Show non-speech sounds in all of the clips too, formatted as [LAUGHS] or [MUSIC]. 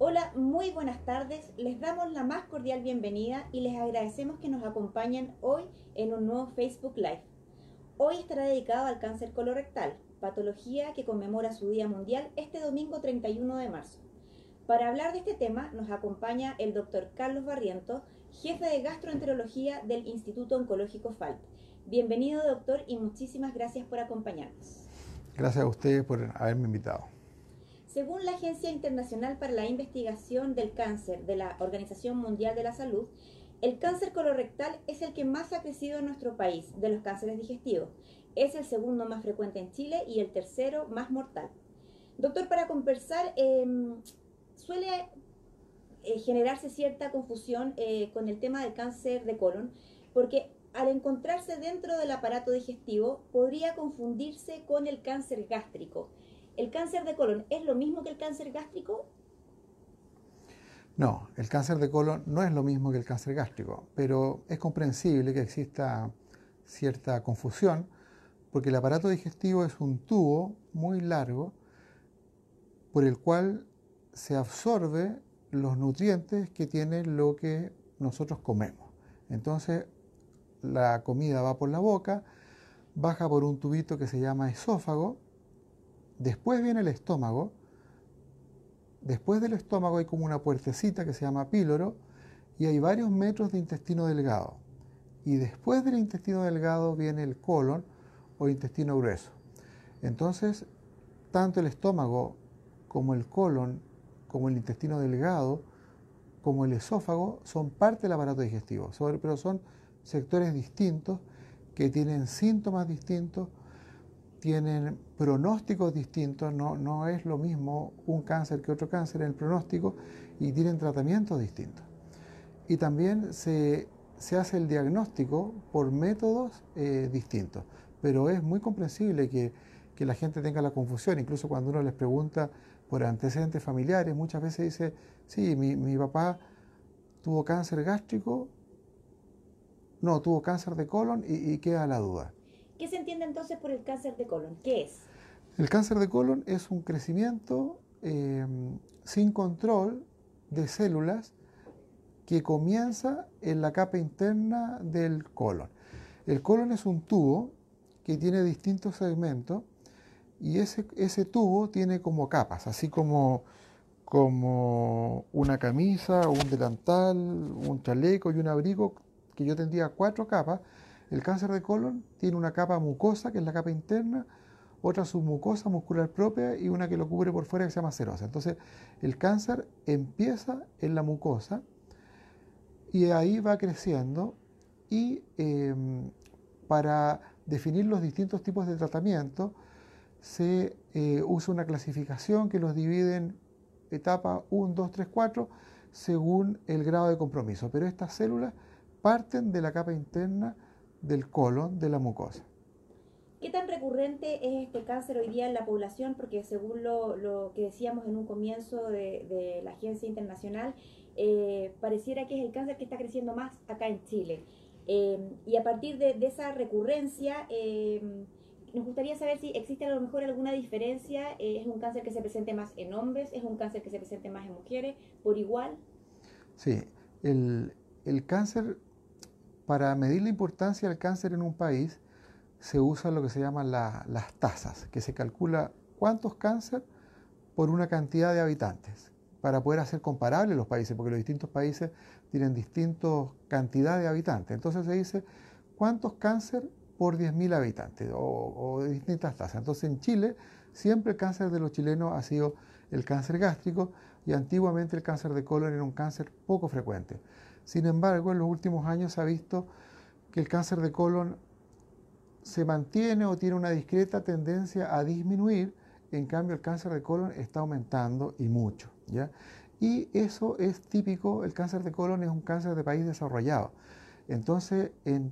Hola, muy buenas tardes. Les damos la más cordial bienvenida y les agradecemos que nos acompañen hoy en un nuevo Facebook Live. Hoy estará dedicado al cáncer colorectal, patología que conmemora su Día Mundial este domingo 31 de marzo. Para hablar de este tema nos acompaña el doctor Carlos Barrientos, jefe de gastroenterología del Instituto Oncológico FALT. Bienvenido doctor y muchísimas gracias por acompañarnos. Gracias a ustedes por haberme invitado. Según la Agencia Internacional para la Investigación del Cáncer de la Organización Mundial de la Salud, el cáncer colorectal es el que más ha crecido en nuestro país de los cánceres digestivos. Es el segundo más frecuente en Chile y el tercero más mortal. Doctor, para conversar, em, suele eh, generarse cierta confusión eh, con el tema del cáncer de colon, porque al encontrarse dentro del aparato digestivo podría confundirse con el cáncer gástrico. ¿El cáncer de colon es lo mismo que el cáncer gástrico? No, el cáncer de colon no es lo mismo que el cáncer gástrico, pero es comprensible que exista cierta confusión porque el aparato digestivo es un tubo muy largo por el cual se absorbe los nutrientes que tiene lo que nosotros comemos. Entonces, la comida va por la boca, baja por un tubito que se llama esófago, después viene el estómago, después del estómago hay como una puertecita que se llama píloro y hay varios metros de intestino delgado. Y después del intestino delgado viene el colon o intestino grueso. Entonces, tanto el estómago como el colon, como el intestino delgado, como el esófago, son parte del aparato digestivo, pero son sectores distintos que tienen síntomas distintos, tienen pronósticos distintos, no, no es lo mismo un cáncer que otro cáncer en el pronóstico y tienen tratamientos distintos. Y también se, hace el diagnóstico por métodos eh, distintos, pero es muy comprensible que, la gente tenga la confusión, incluso cuando uno les pregunta por antecedentes familiares, muchas veces dice, sí, mi, mi papá tuvo cáncer gástrico no, tuvo cáncer de colon y, queda la duda. ¿Qué se entiende entonces por el cáncer de colon? ¿Qué es? El cáncer de colon es un crecimiento em, sin control de células que comienza en la capa interna del colon. El colon es un tubo que tiene distintos segmentos y ese, ese tubo tiene como capas, así como, como una camisa, un delantal, un chaleco y un abrigo que yo tendría cuatro capas, el cáncer de colon tiene una capa mucosa, que es la capa interna, otra submucosa muscular propia y una que lo cubre por fuera que se llama serosa. Entonces, el cáncer empieza en la mucosa y ahí va creciendo y em, para definir los distintos tipos de tratamiento se eh, usa una clasificación que los divide en etapa 1, 2, 3, 4 según el grado de compromiso. Pero estas células parten de la capa interna del colon de la mucosa. ¿Qué tan recurrente es este cáncer hoy día en la población? Porque según lo, que decíamos en un comienzo de, la agencia internacional, eh, pareciera que es el cáncer que está creciendo más acá en Chile. Eh, y a partir de, esa recurrencia, eh, nos gustaría saber si existe a lo mejor alguna diferencia. ¿Es un cáncer que se presente más en hombres? ¿Es un cáncer que se presente más en mujeres? ¿Por igual? Sí, el, el cáncer para medir la importancia del cáncer en un país, se usa lo que se llaman las tasas, que se calcula cuántos cáncer por una cantidad de habitantes, para poder hacer comparables los países, porque los distintos países tienen distintas cantidades de habitantes. Entonces se dice cuántos cáncer por 10.000 habitantes o, o, distintas tasas. Entonces en Chile siempre el cáncer de los chilenos ha sido el cáncer gástrico y antiguamente el cáncer de colon era un cáncer poco frecuente. Sin embargo, en los últimos años se ha visto que el cáncer de colon se mantiene o tiene una discreta tendencia a disminuir, en cambio el cáncer de colon está aumentando y mucho. ¿ya? Y eso es típico, el cáncer de colon es un cáncer de país desarrollado. Entonces, en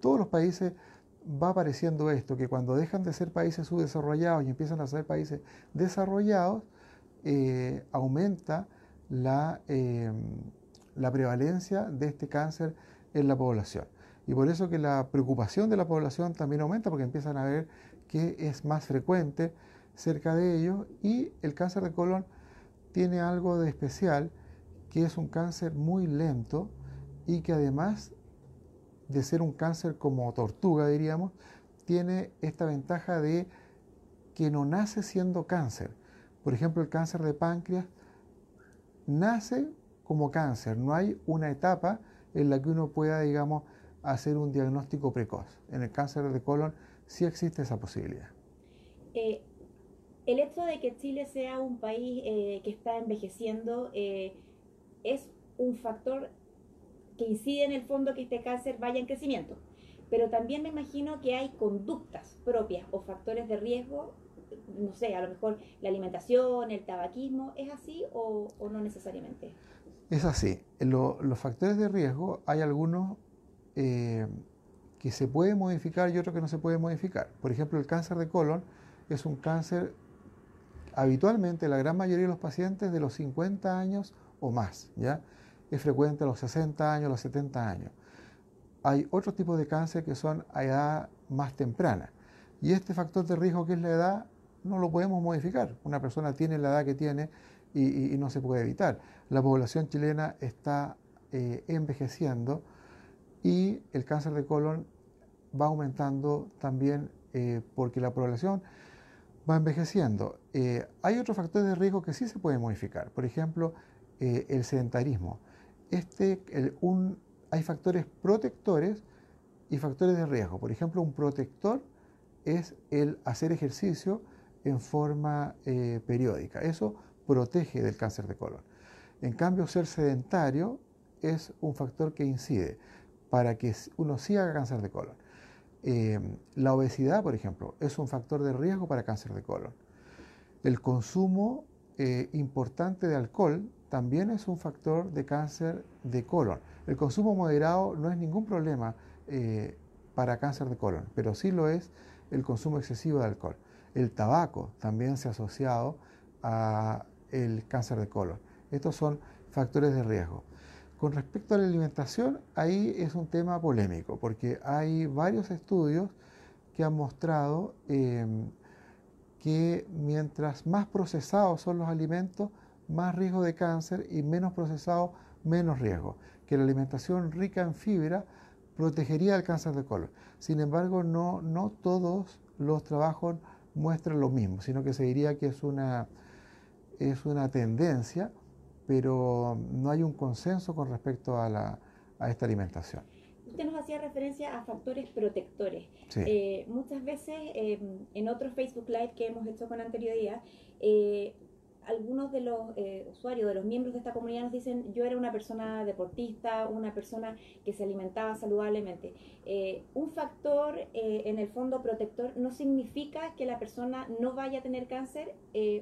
todos los países va apareciendo esto, que cuando dejan de ser países subdesarrollados y empiezan a ser países desarrollados, eh, aumenta la, eh, la prevalencia de este cáncer en la población. Y por eso que la preocupación de la población también aumenta porque empiezan a ver que es más frecuente cerca de ellos y el cáncer de colon tiene algo de especial, que es un cáncer muy lento y que además de ser un cáncer como tortuga, diríamos, tiene esta ventaja de que no nace siendo cáncer. Por ejemplo, el cáncer de páncreas nace como cáncer, no hay una etapa en la que uno pueda, digamos, hacer un diagnóstico precoz. En el cáncer de colon sí existe esa posibilidad. Eh, el hecho de que Chile sea un país eh, que está envejeciendo eh, es un factor que incide en el fondo que este cáncer vaya en crecimiento. Pero también me imagino que hay conductas propias o factores de riesgo, no sé, a lo mejor la alimentación, el tabaquismo, ¿es así o, no necesariamente? Es así. los factores de riesgo hay algunos eh, que se pueden modificar y otros que no se pueden modificar. Por ejemplo, el cáncer de colon es un cáncer habitualmente la gran mayoría de los pacientes de los 50 años o más, ¿ya? Es frecuente a los 60 años, a los 70 años. Hay otros tipos de cáncer que son a edad más temprana. Y este factor de riesgo que es la edad no lo podemos modificar. Una persona tiene la edad que tiene y, no se puede evitar. La población chilena está eh, envejeciendo y el cáncer de colon va aumentando también eh, porque la población va envejeciendo. Eh, hay otros factores de riesgo que sí se pueden modificar. Por ejemplo, el sedentarismo. Este, hay factores protectores y factores de riesgo. Por ejemplo, un protector es el hacer ejercicio en forma periódica. Eso protege del cáncer de colon. En cambio, ser sedentario es un factor que incide para que uno sí haga cáncer de colon. Em, la obesidad, por ejemplo, es un factor de riesgo para cáncer de colon. El consumo eh, importante de alcohol también es un factor de cáncer de colon. El consumo moderado no es ningún problema eh, para cáncer de colon, pero sí lo es el consumo excesivo de alcohol. El tabaco también se ha asociado a el cáncer de colon. Estos son factores de riesgo. Con respecto a la alimentación, ahí es un tema polémico, porque hay varios estudios que han mostrado em, que mientras más procesados son los alimentos, más riesgo de cáncer y menos procesado, menos riesgo. Que la alimentación rica en fibra protegería el cáncer de colon. Sin embargo, no, no todos los trabajos muestran lo mismo, sino que se diría que es una, es una tendencia, pero no hay un consenso con respecto a, la, a esta alimentación. Usted nos hacía referencia a factores protectores. Eh, muchas veces em, en otros Facebook Live que hemos hecho con anterioridad, eh, algunos de los eh, usuarios, de los miembros de esta comunidad nos dicen, yo era una persona deportista, una persona que se alimentaba saludablemente. Eh, un factor eh, en el fondo protector no significa que la persona no vaya a tener cáncer,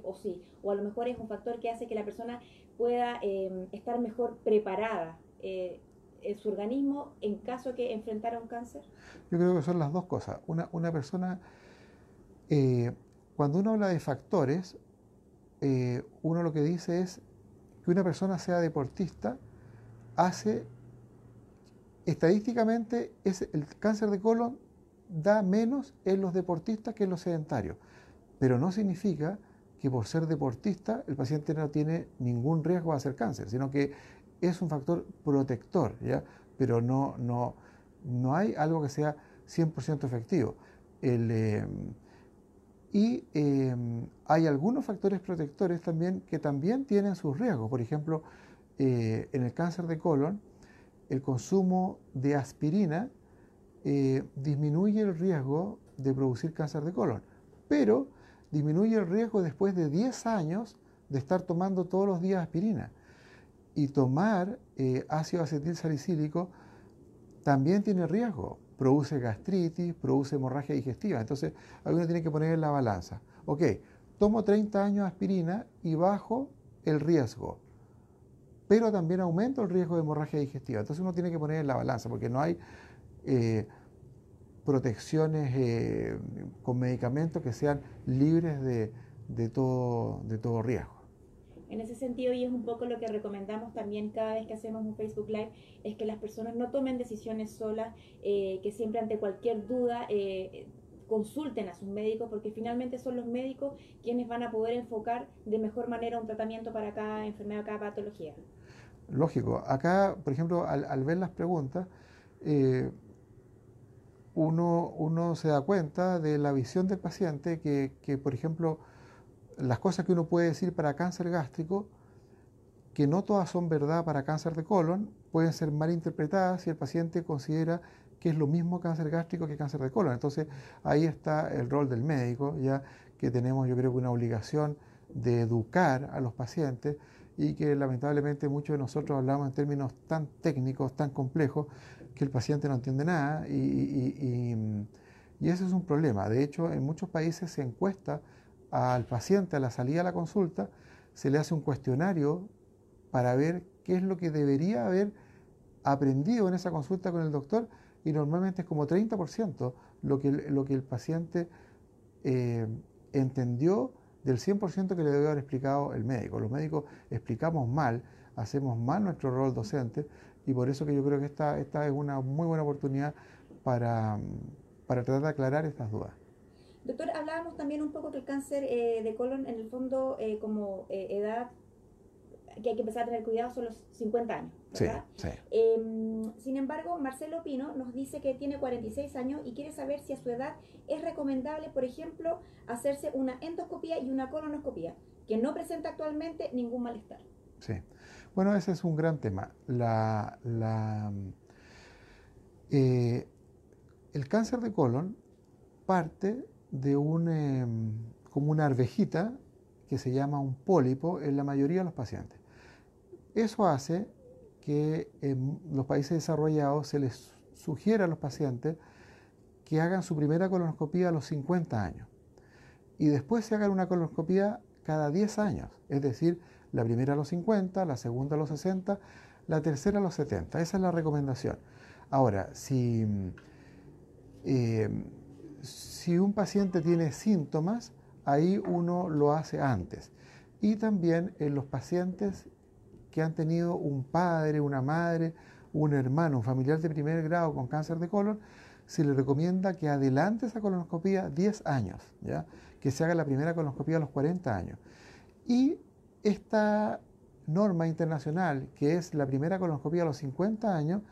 o sí, o a lo mejor es un factor que hace que la persona pueda estar mejor preparada en su organismo en caso que enfrentara un cáncer. Yo creo que son las dos cosas. Una, una persona, cuando uno habla de factores, eh, uno lo que dice es que una persona sea deportista hace, estadísticamente, es, el cáncer de colon da menos en los deportistas que en los sedentarios, pero no significa que por ser deportista el paciente no tiene ningún riesgo de hacer cáncer, sino que es un factor protector, ¿ya? pero no, no, no hay algo que sea 100% efectivo. El, eh, y em, hay algunos factores protectores también que también tienen sus riesgos. Por ejemplo, eh, en el cáncer de colon, el consumo de aspirina eh, disminuye el riesgo de producir cáncer de colon, pero disminuye el riesgo después de 10 años de estar tomando todos los días aspirina. Y tomar eh, ácido acetil salicílico también tiene riesgo produce gastritis, produce hemorragia digestiva. Entonces, uno tiene que poner en la balanza. Ok, tomo 30 años de aspirina y bajo el riesgo, pero también aumento el riesgo de hemorragia digestiva. Entonces uno tiene que poner en la balanza porque no hay eh, protecciones eh, con medicamentos que sean libres de, todo, de todo riesgo. En ese sentido, y es un poco lo que recomendamos también cada vez que hacemos un Facebook Live, es que las personas no tomen decisiones solas, eh, que siempre ante cualquier duda eh, consulten a sus médicos porque finalmente son los médicos quienes van a poder enfocar de mejor manera un tratamiento para cada enfermedad, cada patología. Lógico. Acá, por ejemplo, al, ver las preguntas, eh, uno, uno, se da cuenta de la visión del paciente que, que, por ejemplo, las cosas que uno puede decir para cáncer gástrico, que no todas son verdad para cáncer de colon, pueden ser mal interpretadas si el paciente considera que es lo mismo cáncer gástrico que cáncer de colon. Entonces ahí está el rol del médico, ya que tenemos yo creo que una obligación de educar a los pacientes y que lamentablemente muchos de nosotros hablamos en términos tan técnicos, tan complejos, que el paciente no entiende nada y, y, y, ese es un problema. De hecho, en muchos países se encuesta al paciente a la salida de la consulta, se le hace un cuestionario para ver qué es lo que debería haber aprendido en esa consulta con el doctor y normalmente es como 30% lo que, lo que el paciente eh, entendió del 100% que le debe haber explicado el médico. Los médicos explicamos mal, hacemos mal nuestro rol docente y por eso que yo creo que esta, esta es una muy buena oportunidad para, para tratar de aclarar estas dudas. Doctor, hablábamos también un poco que el cáncer eh, de colon en el fondo eh, como edad que hay que empezar a tener cuidado son los 50 años. ¿verdad? Sí, em, sin embargo, Marcelo Pino nos dice que tiene 46 años y quiere saber si a su edad es recomendable, por ejemplo, hacerse una endoscopía y una colonoscopía, que no presenta actualmente ningún malestar. Sí. Bueno, ese es un gran tema. La, la, eh, el cáncer de colon parte de un, em, como una arvejita que se llama un pólipo en la mayoría de los pacientes. Eso hace que en los países desarrollados se les sugiera a los pacientes que hagan su primera colonoscopía a los 50 años y después se hagan una colonoscopía cada 10 años, es decir, la primera a los 50, la segunda a los 60, la tercera a los 70. Esa es la recomendación. Ahora, si, si un paciente tiene síntomas, ahí uno lo hace antes. Y también en los pacientes que han tenido un padre, una madre, un hermano, un familiar de primer grado con cáncer de colon, se le recomienda que adelante esa colonoscopía 10 años, ¿ya? que se haga la primera colonoscopía a los 40 años. Y esta norma internacional, que es la primera colonoscopía a los 50 años,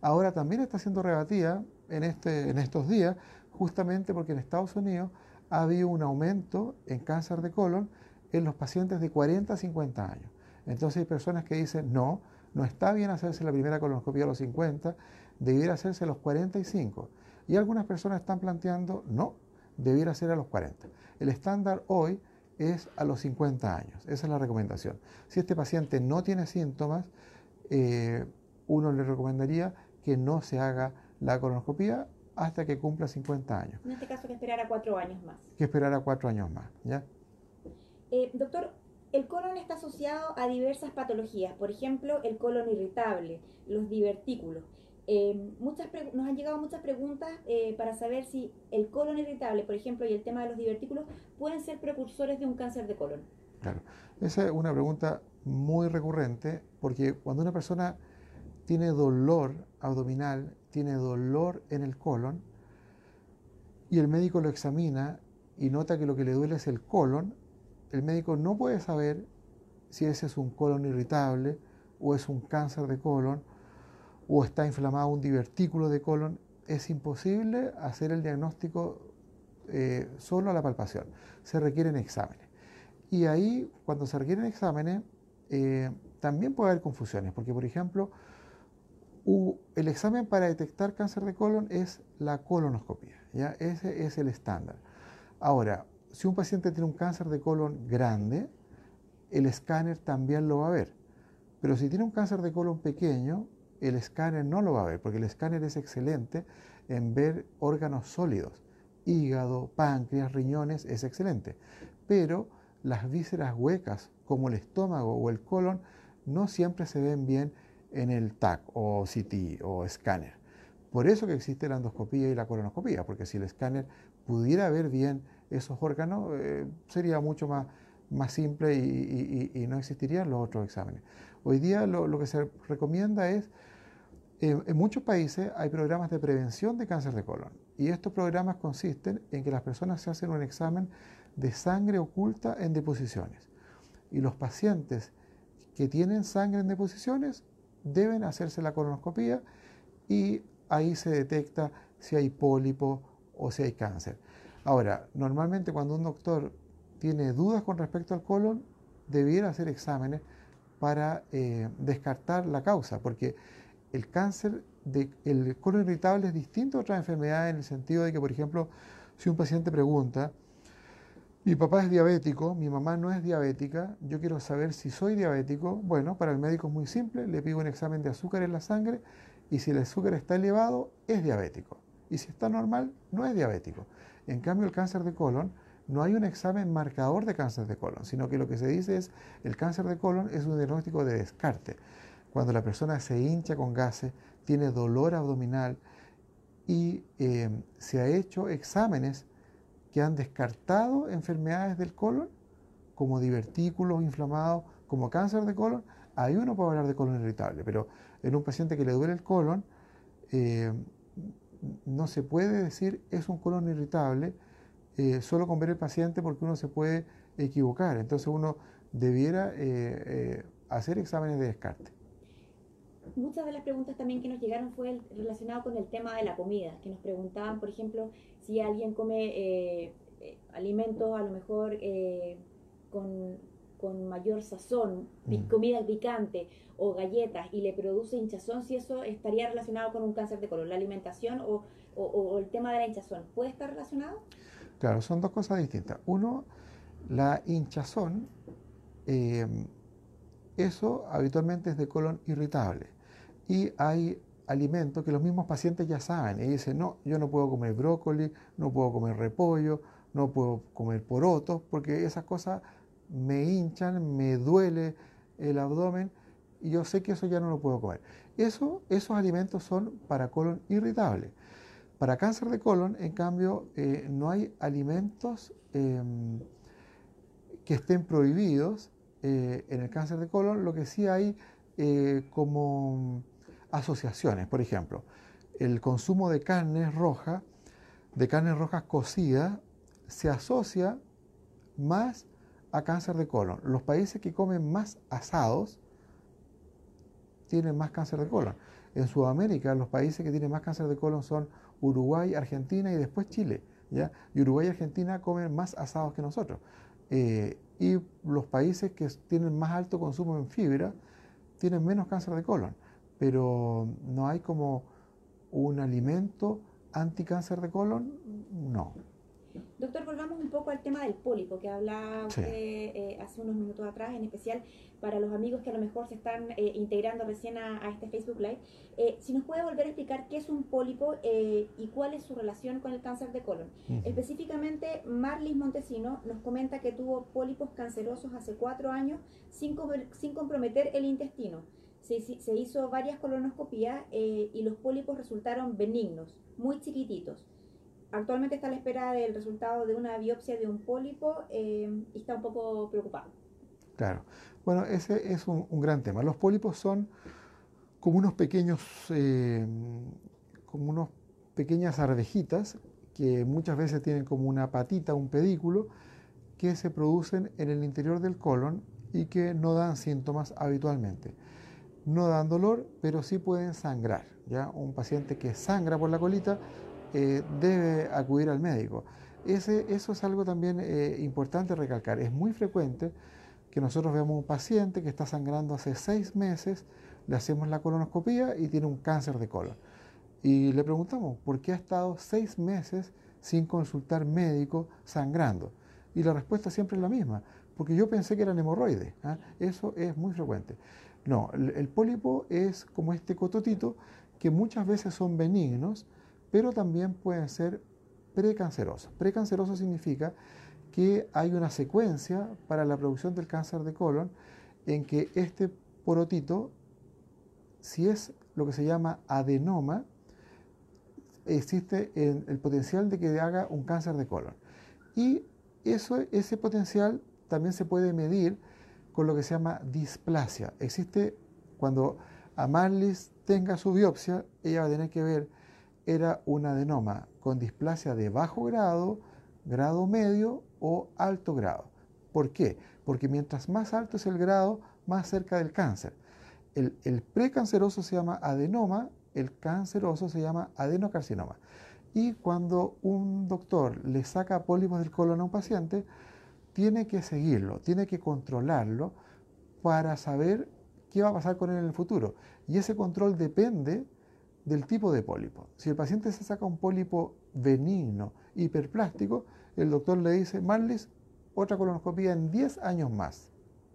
ahora también está siendo rebatida en, este, en estos días, justamente porque en Estados Unidos ha habido un aumento en cáncer de colon en los pacientes de 40 a 50 años. Entonces hay personas que dicen, no, no está bien hacerse la primera colonoscopia a los 50, debiera hacerse a los 45. Y algunas personas están planteando, no, debiera ser a los 40. El estándar hoy es a los 50 años, esa es la recomendación. Si este paciente no tiene síntomas, eh, uno le recomendaría que no se haga la colonoscopia hasta que cumpla 50 años. En este caso, que esperar a cuatro años más. Que esperar a cuatro años más, ¿ya? Eh, doctor, el colon está asociado a diversas patologías, por ejemplo, el colon irritable, los divertículos. Eh, muchas nos han llegado muchas preguntas eh, para saber si el colon irritable, por ejemplo, y el tema de los divertículos pueden ser precursores de un cáncer de colon. Claro, esa es una pregunta muy recurrente porque cuando una persona tiene dolor abdominal, tiene dolor en el colon, y el médico lo examina y nota que lo que le duele es el colon, el médico no puede saber si ese es un colon irritable o es un cáncer de colon o está inflamado un divertículo de colon. Es imposible hacer el diagnóstico eh, solo a la palpación. Se requieren exámenes. Y ahí, cuando se requieren exámenes, eh, también puede haber confusiones, porque por ejemplo, el examen para detectar cáncer de colon es la colonoscopia, ¿ya? ese es el estándar. Ahora, si un paciente tiene un cáncer de colon grande, el escáner también lo va a ver. Pero si tiene un cáncer de colon pequeño, el escáner no lo va a ver, porque el escáner es excelente en ver órganos sólidos. Hígado, páncreas, riñones, es excelente. Pero las vísceras huecas, como el estómago o el colon, no siempre se ven bien en el TAC o CT o escáner. Por eso que existe la endoscopía y la colonoscopía, porque si el escáner pudiera ver bien esos órganos, eh, sería mucho más, más simple y, no existirían los otros exámenes. Hoy día lo, que se recomienda es en muchos países hay programas de prevención de cáncer de colon y estos programas consisten en que las personas se hacen un examen de sangre oculta en deposiciones y los pacientes que tienen sangre en deposiciones deben hacerse la colonoscopía y ahí se detecta si hay pólipo o si hay cáncer. Ahora, normalmente cuando un doctor tiene dudas con respecto al colon, debiera hacer exámenes para eh, descartar la causa, porque el cáncer del colon irritable es distinto a otras enfermedades en el sentido de que, por ejemplo, si un paciente pregunta, mi papá es diabético, mi mamá no es diabética, yo quiero saber si soy diabético, bueno, para el médico es muy simple, le pido un examen de azúcar en la sangre y si el azúcar está elevado, es diabético. Y si está normal, no es diabético. En cambio, el cáncer de colon, no hay un examen marcador de cáncer de colon, sino que lo que se dice es el cáncer de colon es un diagnóstico de descarte. Cuando la persona se hincha con gases, tiene dolor abdominal y eh, se ha hecho exámenes que han descartado enfermedades del colon, como divertículos inflamados, como cáncer de colon, ahí uno puede hablar de colon irritable, pero en un paciente que le duele el colon, eh, no se puede decir es un colon irritable eh, solo con ver el paciente porque uno se puede equivocar. Entonces uno debiera eh, hacer exámenes de descarte. Muchas de las preguntas también que nos llegaron fue relacionado con el tema de la comida, que nos preguntaban, por ejemplo, si alguien come alimentos a lo mejor con con mayor sazón, mm. comida picante o galletas y le produce hinchazón, si eso estaría relacionado con un cáncer de colon, la alimentación o, el tema de la hinchazón, ¿puede estar relacionado? Claro, son dos cosas distintas. Uno, la hinchazón, em, eso habitualmente es de colon irritable. Y hay alimentos que los mismos pacientes ya saben y dicen, no, yo no puedo comer brócoli, no puedo comer repollo, no puedo comer porotos, porque esas cosas me hinchan, me duele el abdomen y yo sé que eso ya no lo puedo comer. Eso, esos alimentos son para colon irritable. Para cáncer de colon, en cambio, eh, no hay alimentos em, que estén prohibidos eh, en el cáncer de colon, lo que sí hay eh, como asociaciones. Por ejemplo, el consumo de carne roja, de carnes rojas cocidas, se asocia más a cáncer de colon. Los países que comen más asados tienen más cáncer de colon. En Sudamérica, los países que tienen más cáncer de colon son Uruguay, Argentina y después Chile. ¿ya? Uruguay y Argentina comen más asados que nosotros. Eh, y los países que tienen más alto consumo en fibra tienen menos cáncer de colon. Pero no hay como un alimento anticáncer de colon, no. Doctor, volvamos un poco al tema del pólipo que hablaba usted eh, hace unos minutos atrás, en especial para los amigos que a lo mejor se están eh, integrando recién a, este Facebook Live. Eh, si nos puede volver a explicar qué es un pólipo y cuál es su relación con el cáncer de colon. Específicamente, Marlis Montesino nos comenta que tuvo pólipos cancerosos hace cuatro años sin, sin comprometer el intestino. Se, hizo varias colonoscopías y los pólipos resultaron benignos, muy chiquititos actualmente está a la espera del resultado de una biopsia de un pólipo eh, y está un poco preocupado. Claro. Bueno, ese es un, gran tema. Los pólipos son como unos pequeños, eh, como unos pequeñas arvejitas que muchas veces tienen como una patita, un pedículo, que se producen en el interior del colon y que no dan síntomas habitualmente. No dan dolor, pero sí pueden sangrar. ¿ya? Un paciente que sangra por la colita eh, debe acudir al médico. Eso es algo también eh, importante recalcar. Es muy frecuente que nosotros veamos un paciente que está sangrando hace seis meses, le hacemos la colonoscopía y tiene un cáncer de colon. Y le preguntamos, ¿por qué ha estado seis meses sin consultar médico sangrando? Y la respuesta siempre es la misma, porque yo pensé que eran hemorroides. ¿ah? Eso es muy frecuente. No, el pólipo es como este cototito que muchas veces son benignos, pero también pueden ser precancerosos. Precanceroso significa que hay una secuencia para la producción del cáncer de colon en que este porotito, si es lo que se llama adenoma, existe el potencial de que haga un cáncer de colon. Y ese potencial también se puede medir con lo que se llama displasia. Existe cuando a Marlis tenga su biopsia, ella va a tener que ver, era un adenoma con displasia de bajo grado, grado medio o alto grado. ¿Por qué? Porque mientras más alto es el grado, más cerca del cáncer. El, el precanceroso se llama adenoma, el canceroso se llama adenocarcinoma. Y cuando un doctor le saca pólipos del colon a un paciente, tiene que seguirlo, tiene que controlarlo para saber qué va a pasar con él en el futuro. Y ese control depende del tipo de pólipo. Si el paciente se saca un pólipo benigno, hiperplástico, el doctor le dice, Marlis, otra colonoscopia en 10 años más.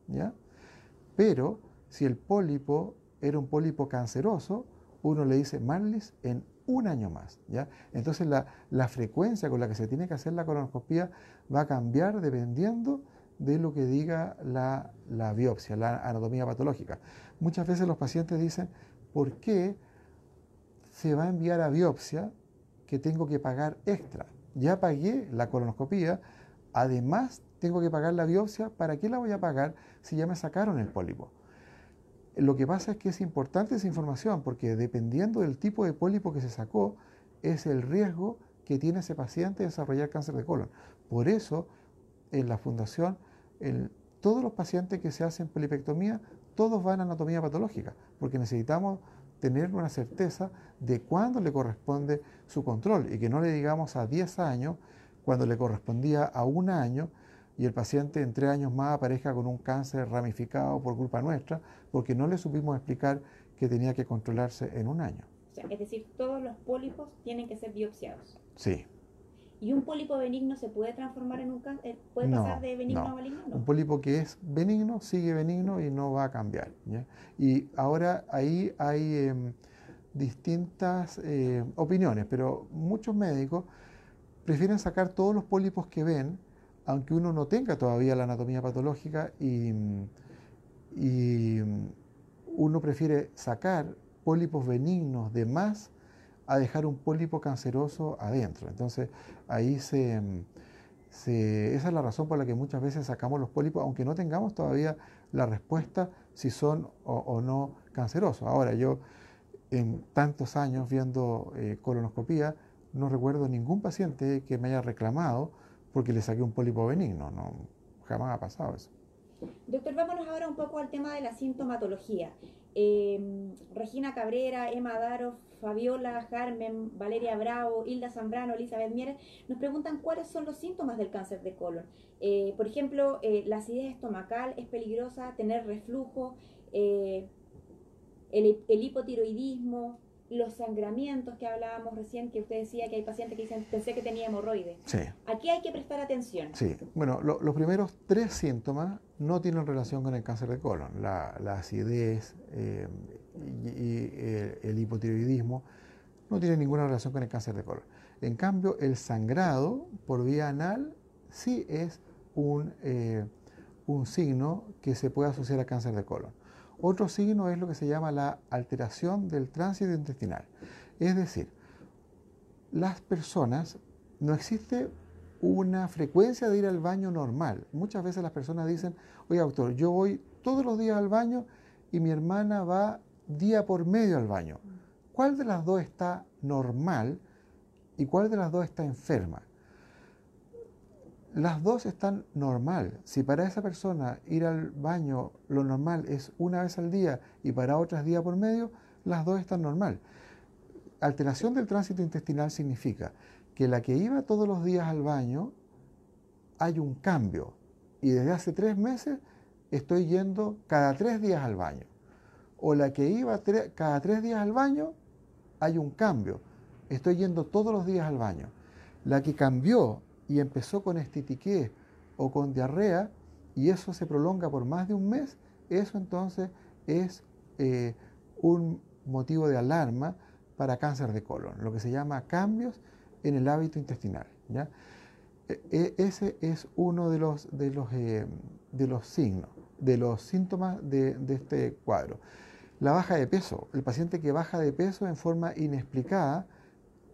¿ya? Pero si el pólipo era un pólipo canceroso, uno le dice Marlis en un año más. ¿ya? Entonces la, la, frecuencia con la que se tiene que hacer la colonoscopia va a cambiar dependiendo de lo que diga la, la biopsia, la anatomía patológica. Muchas veces los pacientes dicen, ¿por qué se va a enviar a biopsia que tengo que pagar extra? Ya pagué la colonoscopia, además tengo que pagar la biopsia, ¿para qué la voy a pagar si ya me sacaron el pólipo? Lo que pasa es que es importante esa información porque dependiendo del tipo de pólipo que se sacó, es el riesgo que tiene ese paciente de desarrollar cáncer de colon. Por eso, en la fundación, todos los pacientes que se hacen polipectomía, todos van a anatomía patológica, porque necesitamos tener una certeza de cuándo le corresponde su control y que no le digamos a 10 años cuando le correspondía a un año y el paciente en tres años más aparezca con un cáncer ramificado por culpa nuestra, porque no le supimos explicar que tenía que controlarse en un año. es decir, todos los pólipos tienen que ser biopsiados. Sí. ¿Y un pólipo benigno se puede transformar en un cáncer? ¿Puede pasar de benigno a maligno? Un pólipo que es benigno sigue benigno y no va a cambiar. Y ahora ahí hay em, distintas eh, opiniones, pero muchos médicos prefieren sacar todos los pólipos que ven aunque uno no tenga todavía la anatomía patológica y, uno prefiere sacar pólipos benignos de más a dejar un pólipo canceroso adentro. Entonces ahí se, esa es la razón por la que muchas veces sacamos los pólipos, aunque no tengamos todavía la respuesta si son o, no cancerosos. Ahora yo en tantos años viendo eh, colonoscopía no recuerdo ningún paciente que me haya reclamado porque le saqué un pólipo benigno. No, jamás ha pasado eso. Doctor, vámonos ahora un poco al tema de la sintomatología. Em, Regina Cabrera, Emma Daro, Fabiola Carmen, Valeria Bravo, Hilda Zambrano, Elizabeth Mieres, nos preguntan cuáles son los síntomas del cáncer de colon. Eh, por ejemplo, eh, la acidez estomacal es peligrosa, tener reflujo, eh, el, el hipotiroidismo, los sangramientos que hablábamos recién, que usted decía que hay pacientes que dicen, pensé que tenía hemorroides. Sí. Aquí hay que prestar atención. Sí, bueno, los primeros tres síntomas no tienen relación con el cáncer de colon. La, acidez eh, y, el hipotiroidismo no tienen ninguna relación con el cáncer de colon. En cambio, el sangrado por vía anal sí es un, eh, un signo que se puede asociar al cáncer de colon. Otro signo es lo que se llama la alteración del tránsito intestinal. Es decir, las personas, no existe una frecuencia de ir al baño normal. Muchas veces las personas dicen, oye doctor, yo voy todos los días al baño y mi hermana va día por medio al baño. ¿Cuál de las dos está normal y cuál de las dos está enferma? Las dos están normal. Si para esa persona ir al baño lo normal es una vez al día y para otras día por medio, las dos están normal. Alteración del tránsito intestinal significa que la que iba todos los días al baño hay un cambio y desde hace tres meses estoy yendo cada tres días al baño. O la que iba cada tres días al baño hay un cambio. Estoy yendo todos los días al baño. La que cambió y empezó con estitiqué o con diarrea y eso se prolonga por más de un mes, eso entonces es eh, un motivo de alarma para cáncer de colon, lo que se llama cambios en el hábito intestinal. ¿ya? E, e, ese es uno de los, de los, eh, de los signos, de los síntomas de, de este cuadro. La baja de peso, el paciente que baja de peso en forma inexplicada,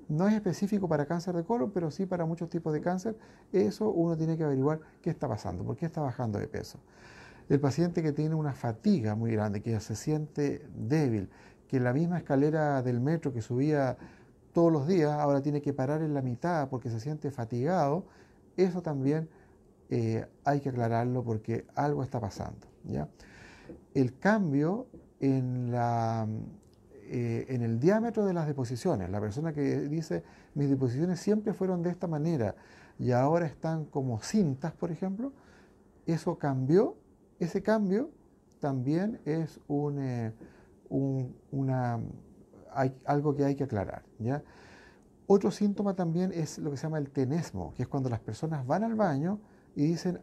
no es específico para cáncer de colon, pero sí para muchos tipos de cáncer. Eso uno tiene que averiguar qué está pasando, por qué está bajando de peso. El paciente que tiene una fatiga muy grande, que se siente débil, que la misma escalera del metro que subía todos los días ahora tiene que parar en la mitad porque se siente fatigado, eso también eh, hay que aclararlo porque algo está pasando. ¿ya? El cambio en, la, eh, en el diámetro de las deposiciones, la persona que dice mis deposiciones siempre fueron de esta manera y ahora están como cintas, por ejemplo, eso cambió, ese cambio también es un, eh, una, algo que hay que aclarar. ¿ya? Otro síntoma también es lo que se llama el tenesmo, que es cuando las personas van al baño y dicen,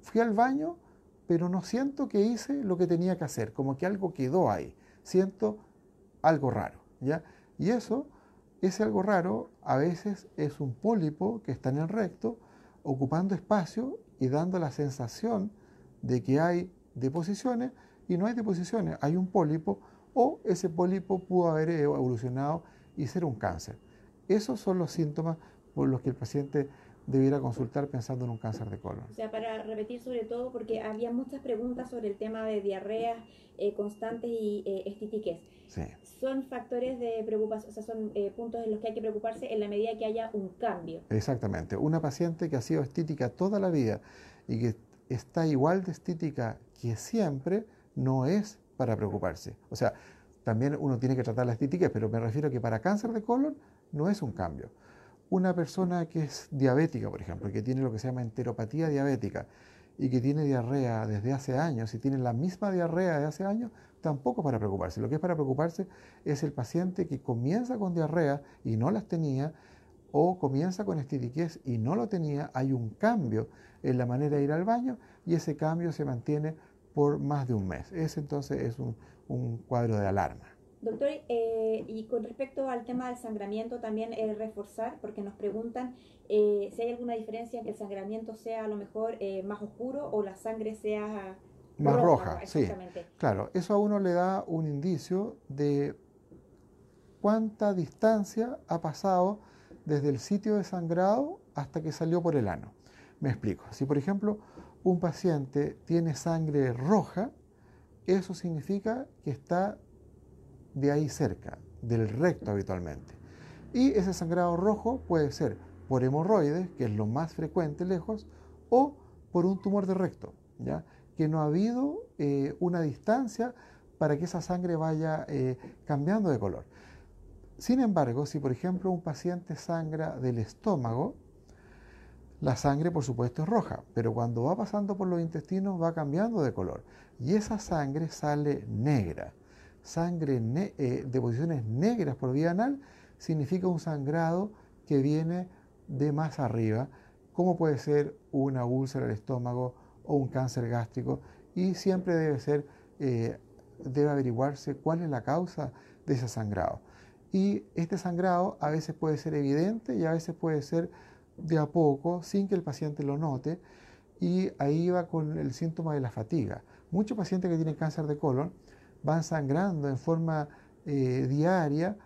fui al baño, pero no siento que hice lo que tenía que hacer, como que algo quedó ahí, siento algo raro. ¿ya? Y eso, ese algo raro, a veces es un pólipo que está en el recto, ocupando espacio y dando la sensación de que hay deposiciones, y no hay deposiciones, hay un pólipo, o ese pólipo pudo haber evolucionado y ser un cáncer. Esos son los síntomas por los que el paciente debiera consultar pensando en un cáncer de colon. O sea, para repetir sobre todo, porque había muchas preguntas sobre el tema de diarreas eh, constantes y eh, estitiques. Sí. Son factores de preocupación, o sea, son eh, puntos en los que hay que preocuparse en la medida que haya un cambio. Exactamente. Una paciente que ha sido estítica toda la vida y que está igual de estítica que siempre, no es para preocuparse. O sea, también uno tiene que tratar la estitiques, pero me refiero a que para cáncer de colon no es un cambio. Una persona que es diabética, por ejemplo, que tiene lo que se llama enteropatía diabética y que tiene diarrea desde hace años y tiene la misma diarrea de hace años, tampoco para preocuparse. Lo que es para preocuparse es el paciente que comienza con diarrea y no las tenía, o comienza con estitiquez y no lo tenía, hay un cambio en la manera de ir al baño y ese cambio se mantiene por más de un mes. Ese entonces es un, un cuadro de alarma. Doctor, eh, y con respecto al tema del sangramiento, también eh, reforzar, porque nos preguntan eh, si hay alguna diferencia en que el sangramiento sea a lo mejor más oscuro o la sangre sea más roja. sí. Claro, eso a uno le da un indicio de cuánta distancia ha pasado desde el sitio de sangrado hasta que salió por el ano. Me explico. Si por ejemplo un paciente tiene sangre roja, eso significa que está de ahí cerca, del recto habitualmente. Y ese sangrado rojo puede ser por hemorroides, que es lo más frecuente lejos, o por un tumor de recto, ¿ya? que no ha habido eh, una distancia para que esa sangre vaya eh, cambiando de color. Sin embargo, si por ejemplo un paciente sangra del estómago, la sangre por supuesto es roja, pero cuando va pasando por los intestinos va cambiando de color y esa sangre sale negra sangre eh, de posiciones negras por vía anal significa un sangrado que viene de más arriba, como puede ser una úlcera del estómago o un cáncer gástrico, y siempre debe ser, eh, debe averiguarse cuál es la causa de ese sangrado. Y este sangrado a veces puede ser evidente y a veces puede ser de a poco, sin que el paciente lo note, y ahí va con el síntoma de la fatiga. Muchos pacientes que tienen cáncer de colon van sangrando en forma eh, diaria,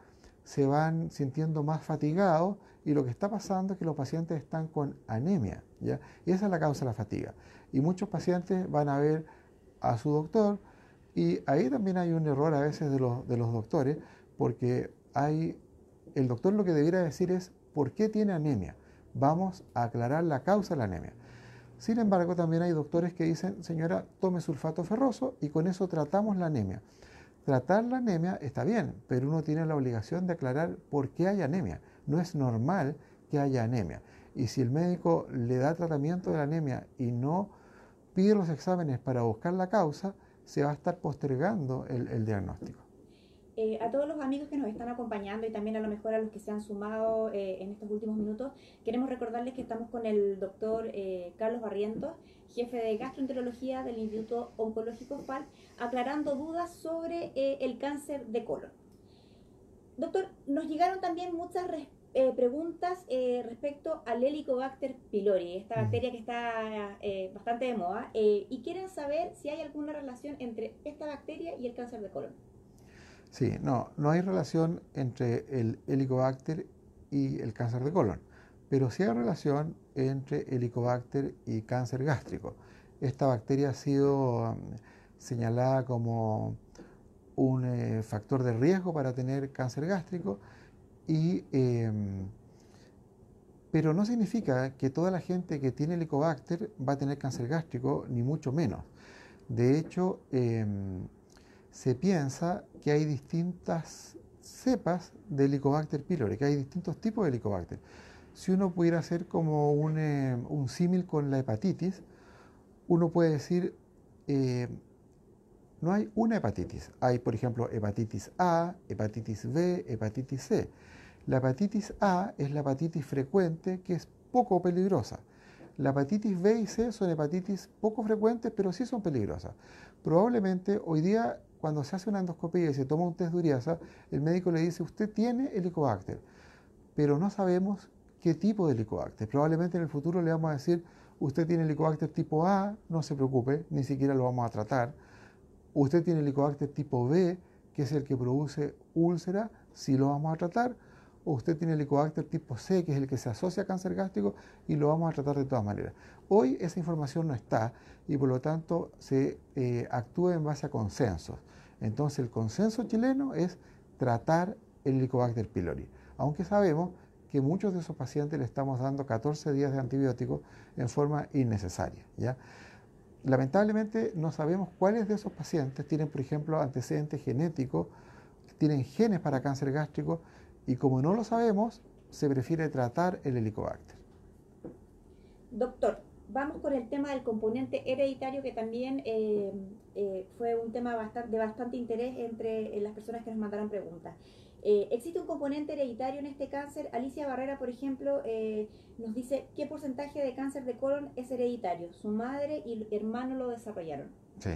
se van sintiendo más fatigados y lo que está pasando es que los pacientes están con anemia, ¿ya? Y esa es la causa de la fatiga. Y muchos pacientes van a ver a su doctor y ahí también hay un error a veces de los, de los doctores porque hay, el doctor lo que debiera decir es ¿por qué tiene anemia? Vamos a aclarar la causa de la anemia. Sin embargo, también hay doctores que dicen, señora, tome sulfato ferroso y con eso tratamos la anemia. Tratar la anemia está bien, pero uno tiene la obligación de aclarar por qué hay anemia. No es normal que haya anemia. Y si el médico le da tratamiento de la anemia y no pide los exámenes para buscar la causa, se va a estar postergando el, diagnóstico. Eh, a todos los amigos que nos están acompañando y también a lo mejor a los que se han sumado eh, en estos últimos minutos, queremos recordarles que estamos con el doctor eh, Carlos Barrientos, jefe de gastroenterología del Instituto Oncológico FAL, aclarando dudas sobre el cáncer de colon. Doctor, nos llegaron también muchas preguntas respecto al Helicobacter pylori, esta bacteria que está bastante de moda, y quieren saber si hay alguna relación entre esta bacteria y el cáncer de colon. Sí, no, no hay relación entre el helicobacter y el cáncer de colon, pero sí hay relación entre helicobacter y cáncer gástrico. esta bacteria ha sido um, señalada como un eh, factor de riesgo para tener cáncer gástrico, y, em, pero no significa que toda la gente que tiene Helicobacter va a tener cáncer gástrico, ni mucho menos. De hecho, em, se piensa que hay distintas cepas de Helicobacter pylori, que hay distintos tipos de Helicobacter. Si uno pudiera hacer como un, em, un símil con la hepatitis, uno puede decir, eh, no hay una hepatitis. Hay, por ejemplo, hepatitis A, hepatitis B, hepatitis C. La hepatitis A es la hepatitis frecuente que es poco peligrosa. La hepatitis B y C son hepatitis poco frecuentes, pero sí son peligrosas. Probablemente hoy día, cuando se hace una endoscopia y se toma un test de uriasa, el médico le dice, usted tiene helicobacter, pero no sabemos qué tipo de helicobacter. Probablemente en el futuro le vamos a decir, Usted tiene Helicobacter tipo A, no se preocupe, ni siquiera lo vamos a tratar. Usted tiene Helicobacter tipo B, que es el que produce úlcera, sí lo vamos a tratar. O usted tiene Helicobacter tipo C, que es el que se asocia a cáncer gástrico, y lo vamos a tratar de todas maneras. Hoy esa información no está y por lo tanto se eh, actúa en base a consensos. Entonces el consenso chileno es tratar el Helicobacter pylori, aunque sabemos que muchos de esos pacientes le estamos dando 14 días de antibiótico en forma innecesaria. ¿ya? Lamentablemente no sabemos cuáles de esos pacientes tienen, por ejemplo, antecedentes genéticos, tienen genes para cáncer gástrico y como no lo sabemos, se prefiere tratar el helicobacter. Doctor, vamos con el tema del componente hereditario que también eh, eh, fue un tema de bastante interés entre las personas que nos mandaron preguntas. Eh, ¿Existe un componente hereditario en este cáncer? Alicia Barrera, por ejemplo, eh, nos dice qué porcentaje de cáncer de colon es hereditario. Su madre y hermano lo desarrollaron. Sí.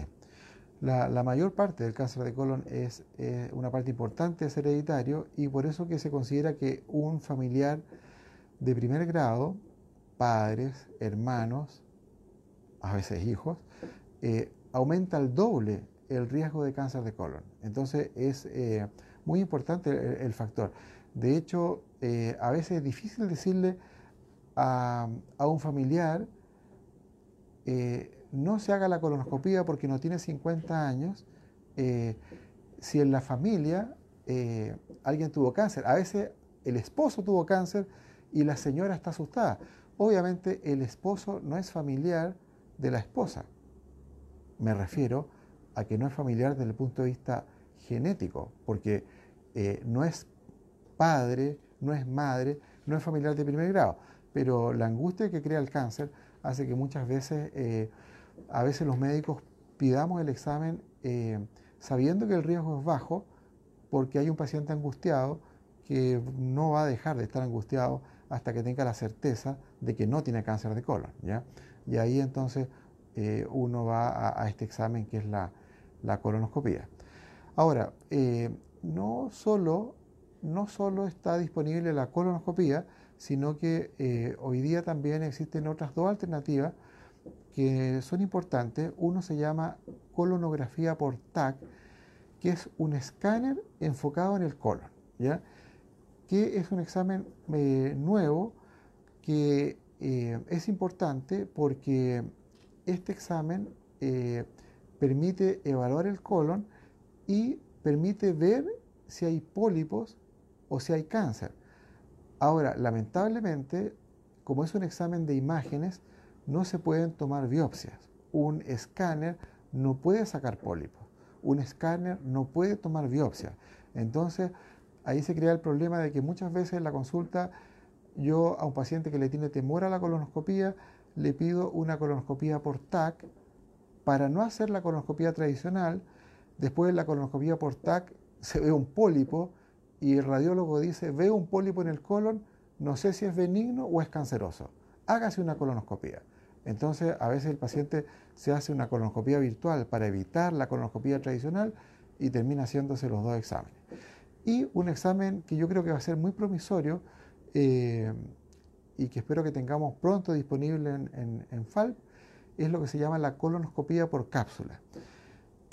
La, mayor parte del cáncer de colon es eh, una parte importante es hereditario y por eso que se considera que un familiar de primer grado, padres, hermanos, a veces hijos, aumenta el doble el riesgo de cáncer de colon. Entonces es muy importante el, factor. De hecho, eh, a veces es difícil decirle a, un familiar, eh, no se haga la colonoscopia porque no tiene 50 años, eh, si en la familia alguien tuvo cáncer. A veces el esposo tuvo cáncer y la señora está asustada. Obviamente el esposo no es familiar de la esposa. Me refiero a que no es familiar desde el punto de vista genético, porque eh, no es padre, no es madre, no es familiar de primer grado, pero la angustia que crea el cáncer hace que muchas veces, eh, a veces los médicos pidamos el examen eh, sabiendo que el riesgo es bajo, porque hay un paciente angustiado que no va a dejar de estar angustiado hasta que tenga la certeza de que no tiene cáncer de colon. ¿ya? Y ahí entonces uno va a, este examen que es la, la colonoscopia. Ahora, no solo, no solo está disponible la colonoscopía, sino que eh, hoy día también existen otras dos alternativas que son importantes. Uno se llama colonografía por TAC, que es un escáner enfocado en el colon, ¿ya? que es un examen eh, nuevo que eh, es importante porque este examen permite evaluar el colon y permite ver si hay pólipos o si hay cáncer. Ahora, lamentablemente, como es un examen de imágenes, no se pueden tomar biopsias. Un escáner no puede sacar pólipos. Un escáner no puede tomar biopsia. Entonces, ahí se crea el problema de que muchas veces en la consulta yo a un paciente que le tiene temor a la colonoscopía le pido una colonoscopía por TAC para no hacer la colonoscopía tradicional, Después de la colonoscopia por TAC se ve un pólipo y el radiólogo dice, veo un pólipo en el colon, no sé si es benigno o es canceroso. Hágase una colonoscopia. Entonces, a veces el paciente se hace una colonoscopia virtual para evitar la colonoscopia tradicional y termina haciéndose los dos exámenes. Y un examen que yo creo que va a ser muy promisorio eh, y que espero que tengamos pronto disponible en, en FALP es lo que se llama la colonoscopia por cápsula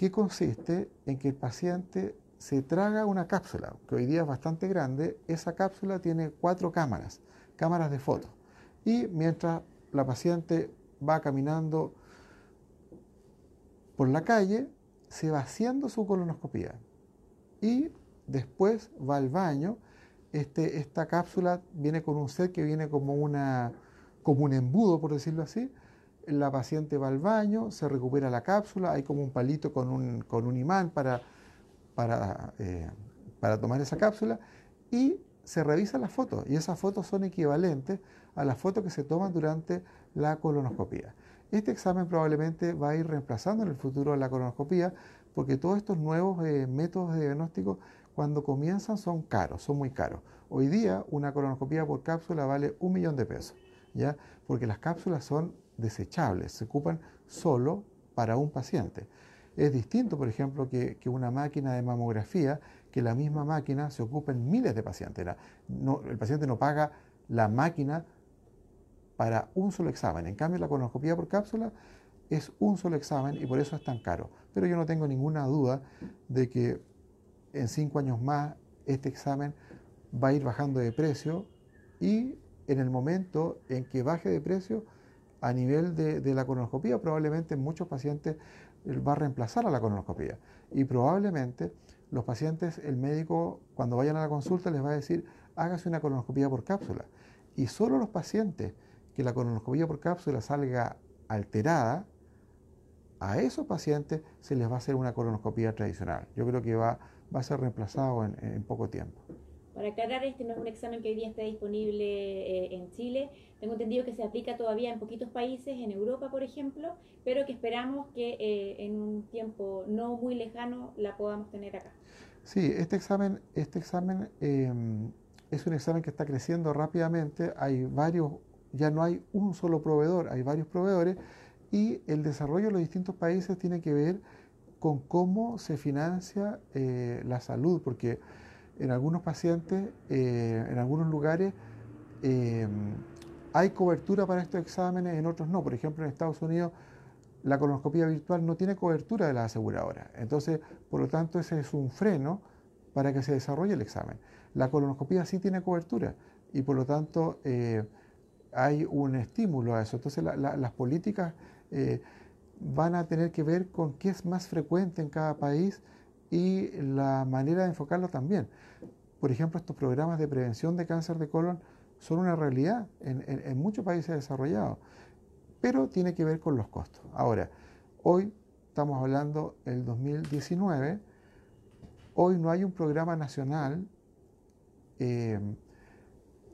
que consiste en que el paciente se traga una cápsula, que hoy día es bastante grande, esa cápsula tiene cuatro cámaras, cámaras de foto, y mientras la paciente va caminando por la calle, se va haciendo su colonoscopía y después va al baño. Este, esta cápsula viene con un set que viene como, una, como un embudo, por decirlo así. La paciente va al baño, se recupera la cápsula, hay como un palito con un, con un imán para, para, eh, para tomar esa cápsula y se revisan las fotos y esas fotos son equivalentes a las fotos que se toman durante la colonoscopía. Este examen probablemente va a ir reemplazando en el futuro la colonoscopía porque todos estos nuevos eh, métodos de diagnóstico cuando comienzan son caros, son muy caros. Hoy día una colonoscopía por cápsula vale un millón de pesos, ¿ya? porque las cápsulas son desechables, se ocupan solo para un paciente. Es distinto, por ejemplo, que, una máquina de mamografía, que la misma máquina se ocupa en miles de pacientes. el paciente no paga la máquina para un solo examen. En cambio, la colonoscopía por cápsula es un solo examen y por eso es tan caro. Pero yo no tengo ninguna duda de que en cinco años más este examen va a ir bajando de precio y en el momento en que baje de precio a nivel de, la colonoscopía, probablemente en muchos pacientes va a reemplazar a la colonoscopía. Y probablemente los pacientes, el médico, cuando vayan a la consulta, les va a decir, hágase una colonoscopía por cápsula. Y solo los pacientes que la colonoscopía por cápsula salga alterada, a esos pacientes se les va a hacer una colonoscopía tradicional. Yo creo que va, va a ser reemplazado en, poco tiempo. Para aclarar, este no es un examen que hoy día está disponible eh, en Chile. Tengo entendido que se aplica todavía en poquitos países, en Europa, por ejemplo, pero que esperamos que eh, en un tiempo no muy lejano la podamos tener acá. Sí, este examen, este examen em, es un examen que está creciendo rápidamente. Hay varios, ya no hay un solo proveedor, hay varios proveedores y el desarrollo de los distintos países tiene que ver con cómo se financia eh, la salud, porque en algunos pacientes, eh, en algunos lugares, eh, hay cobertura para estos exámenes, en otros no. Por ejemplo, en Estados Unidos la colonoscopia virtual no tiene cobertura de la aseguradora. Entonces, por lo tanto, ese es un freno para que se desarrolle el examen. La colonoscopia sí tiene cobertura y por lo tanto hay un estímulo a eso. Entonces, las políticas eh, van a tener que ver con qué es más frecuente en cada país y la manera de enfocarlo también. Por ejemplo, estos programas de prevención de cáncer de colon son una realidad en, muchos países desarrollados, pero tiene que ver con los costos. Ahora, hoy estamos hablando del 2019, hoy no hay un programa nacional eh,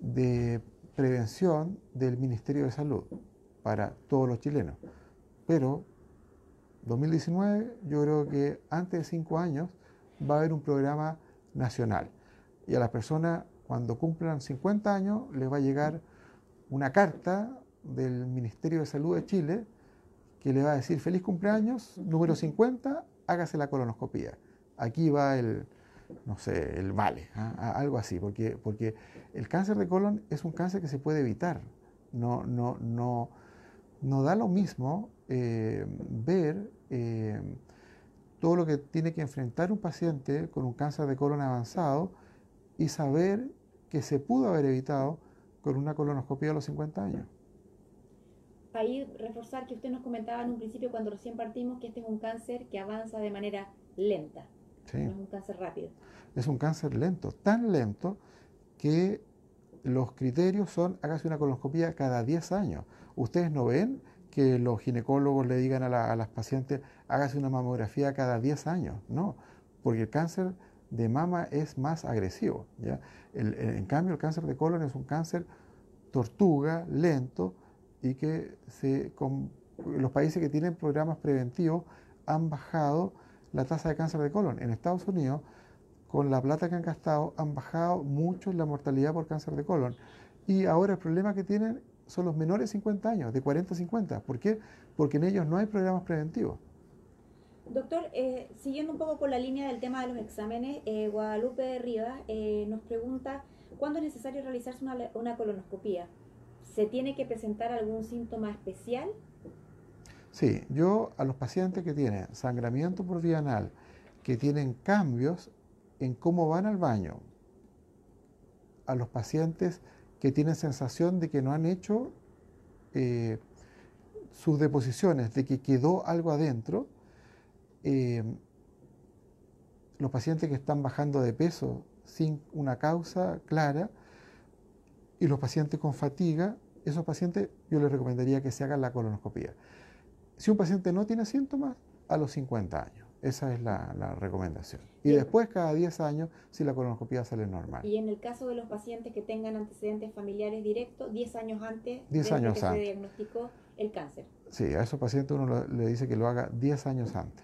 de prevención del Ministerio de Salud para todos los chilenos. Pero 2019 yo creo que antes de cinco años va a haber un programa nacional. Y a las personas cuando cumplan 50 años les va a llegar una carta del Ministerio de Salud de Chile que le va a decir feliz cumpleaños, número 50, hágase la colonoscopía. Aquí va el, no sé, el vale, ¿ah? algo así, porque, porque el cáncer de colon es un cáncer que se puede evitar. No, no, no, no da lo mismo eh, ver eh, todo lo que tiene que enfrentar un paciente con un cáncer de colon avanzado y saber que se pudo haber evitado con una colonoscopia a los 50 años. Ahí reforzar que usted nos comentaba en un principio cuando recién partimos que este es un cáncer que avanza de manera lenta, no es un cáncer rápido. Es un cáncer lento, tan lento que los criterios son hágase una colonoscopia cada 10 años. Ustedes no ven que los ginecólogos le digan a, las pacientes, hágase una mamografía cada 10 años. No, porque el cáncer de mama es más agresivo. ¿ya? en cambio, el cáncer de colon es un cáncer tortuga, lento, y que se, con, los países que tienen programas preventivos han bajado la tasa de cáncer de colon. En Estados Unidos, con la plata que han gastado, han bajado mucho la mortalidad por cáncer de colon. Y ahora el problema que tienen son los menores de 50 años, de 40 a 50. ¿Por qué? Porque en ellos no hay programas preventivos. Doctor, eh, siguiendo un poco con la línea del tema de los exámenes, eh, Guadalupe Rivas eh, nos pregunta, ¿cuándo es necesario realizarse una, una, colonoscopía? ¿Se tiene que presentar algún síntoma especial? Sí, yo a los pacientes que tienen sangramiento por vía anal, que tienen cambios en cómo van al baño, a los pacientes que tienen sensación de que no han hecho eh, sus deposiciones, de que quedó algo adentro, eh, los pacientes que están bajando de peso sin una causa clara y los pacientes con fatiga, esos pacientes yo les recomendaría que se hagan la colonoscopia. Si un paciente no tiene síntomas, a los 50 años. Esa es la, recomendación. Y después, cada 10 años, si la colonoscopia sale normal. Y en el caso de los pacientes que tengan antecedentes familiares directos, 10 años antes de que se diagnosticó el cáncer. Sí, a esos pacientes uno le dice que lo haga 10 años antes.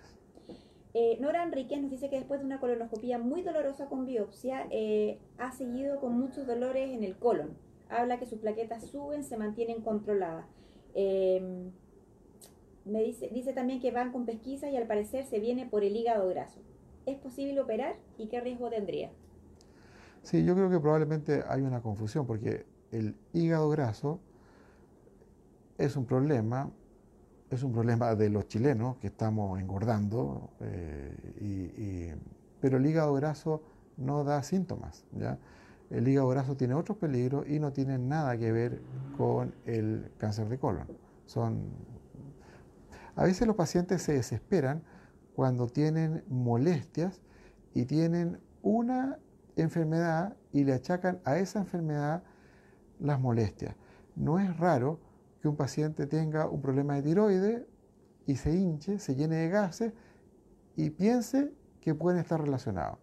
Eh, Nora Enríquez nos dice que después de una colonoscopia muy dolorosa con biopsia, eh, ha seguido con muchos dolores en el colon. Habla que sus plaquetas suben, se mantienen controladas. Eh, me dice, dice también que van con pesquisa y al parecer se viene por el hígado graso. ¿Es posible operar y qué riesgo tendría? Sí, yo creo que probablemente hay una confusión porque el hígado graso es un problema, es un problema de los chilenos que estamos engordando, eh, pero el hígado graso no da síntomas. ¿ya? El hígado graso tiene otros peligros y no tiene nada que ver con el cáncer de colon. Son a veces los pacientes se desesperan cuando tienen molestias y tienen una enfermedad y le achacan a esa enfermedad las molestias. No es raro que un paciente tenga un problema de tiroides y se hinche, se llene de gases y piense que pueden estar relacionados.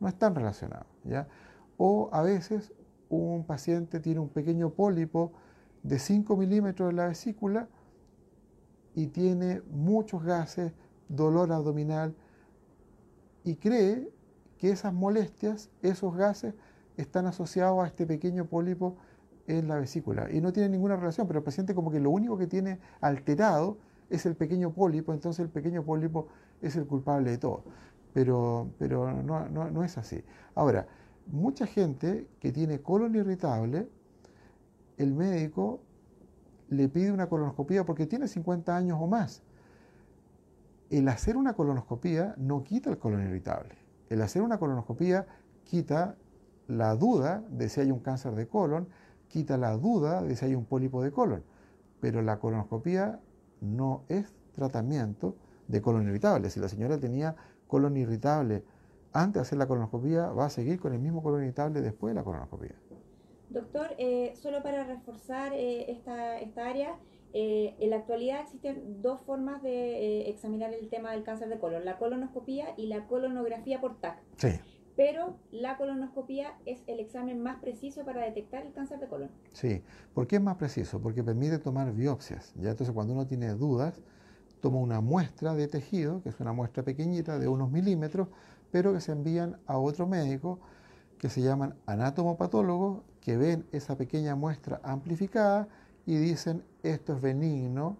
No están relacionados. ¿ya? O a veces un paciente tiene un pequeño pólipo de 5 milímetros en la vesícula y tiene muchos gases, dolor abdominal y cree que esas molestias, esos gases, están asociados a este pequeño pólipo en la vesícula y no tiene ninguna relación, pero el paciente como que lo único que tiene alterado es el pequeño pólipo, entonces el pequeño pólipo es el culpable de todo. Pero, pero no, no es así. Ahora, mucha gente que tiene colon irritable, el médico le pide una colonoscopía porque tiene 50 años o más. El hacer una colonoscopía no quita el colon irritable. El hacer una colonoscopía quita la duda de si hay un cáncer de colon, quita la duda de si hay un pólipo de colon. Pero la colonoscopía no es tratamiento de colon irritable. Si la señora tenía colon irritable antes de hacer la colonoscopía, va a seguir con el mismo colon irritable después de la colonoscopía. Doctor, eh, solo para reforzar eh, esta, esta, área, eh, en la actualidad existen dos formas de examinar el tema del cáncer de colon, la colonoscopía y la colonografía por TAC. Sí. Pero la colonoscopía es el examen más preciso para detectar el cáncer de colon. Sí. ¿Por qué es más preciso? Porque permite tomar biopsias. ¿ya? Entonces, cuando uno tiene dudas, toma una muestra de tejido, que es una muestra pequeñita de unos milímetros, pero que se envían a otro médico que se llaman anatomopatólogos, que ven esa pequeña muestra amplificada y dicen esto es benigno,